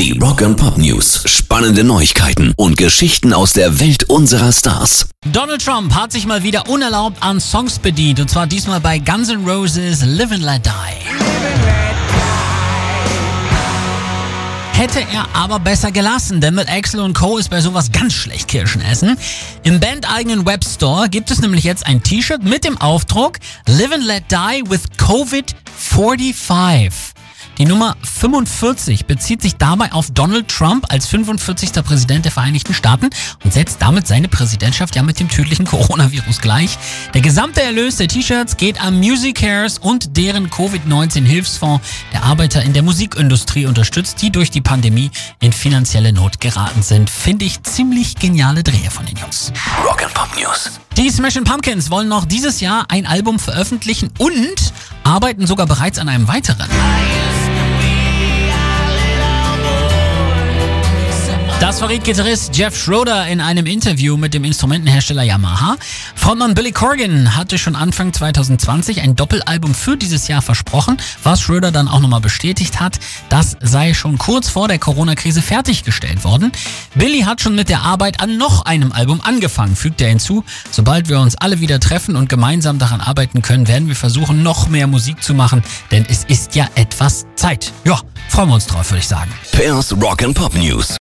Die Rock and Pop News. Spannende Neuigkeiten und Geschichten aus der Welt unserer Stars. Donald Trump hat sich mal wieder unerlaubt an Songs bedient. Und zwar diesmal bei Guns N' Roses Live and Let Die. Hätte er aber besser gelassen, denn mit Axel und Co. ist bei sowas ganz schlecht Kirschen essen. Im bandeigenen Webstore gibt es nämlich jetzt ein T-Shirt mit dem Aufdruck Live and Let Die with COVID 45. Die Nummer 45 bezieht sich dabei auf Donald Trump als 45. Präsident der Vereinigten Staaten und setzt damit seine Präsidentschaft ja mit dem tödlichen Coronavirus gleich. Der gesamte Erlös der T-Shirts geht am Music Cares und deren Covid-19-Hilfsfonds der Arbeiter in der Musikindustrie unterstützt, die durch die Pandemie in finanzielle Not geraten sind. Finde ich ziemlich geniale Drehe von den Jungs. Rock and Pop News. Die Smashing Pumpkins wollen noch dieses Jahr ein Album veröffentlichen und arbeiten sogar bereits an einem weiteren. Das verriet Gitarrist Jeff Schroeder in einem Interview mit dem Instrumentenhersteller Yamaha. Frontmann Billy Corgan hatte schon Anfang 2020 ein Doppelalbum für dieses Jahr versprochen, was Schroeder dann auch nochmal bestätigt hat. Das sei schon kurz vor der Corona-Krise fertiggestellt worden. Billy hat schon mit der Arbeit an noch einem Album angefangen, fügt er hinzu. Sobald wir uns alle wieder treffen und gemeinsam daran arbeiten können, werden wir versuchen, noch mehr Musik zu machen, denn es ist ja etwas Zeit. Ja, freuen wir uns drauf, würde ich sagen. Pairs Rock and Pop News.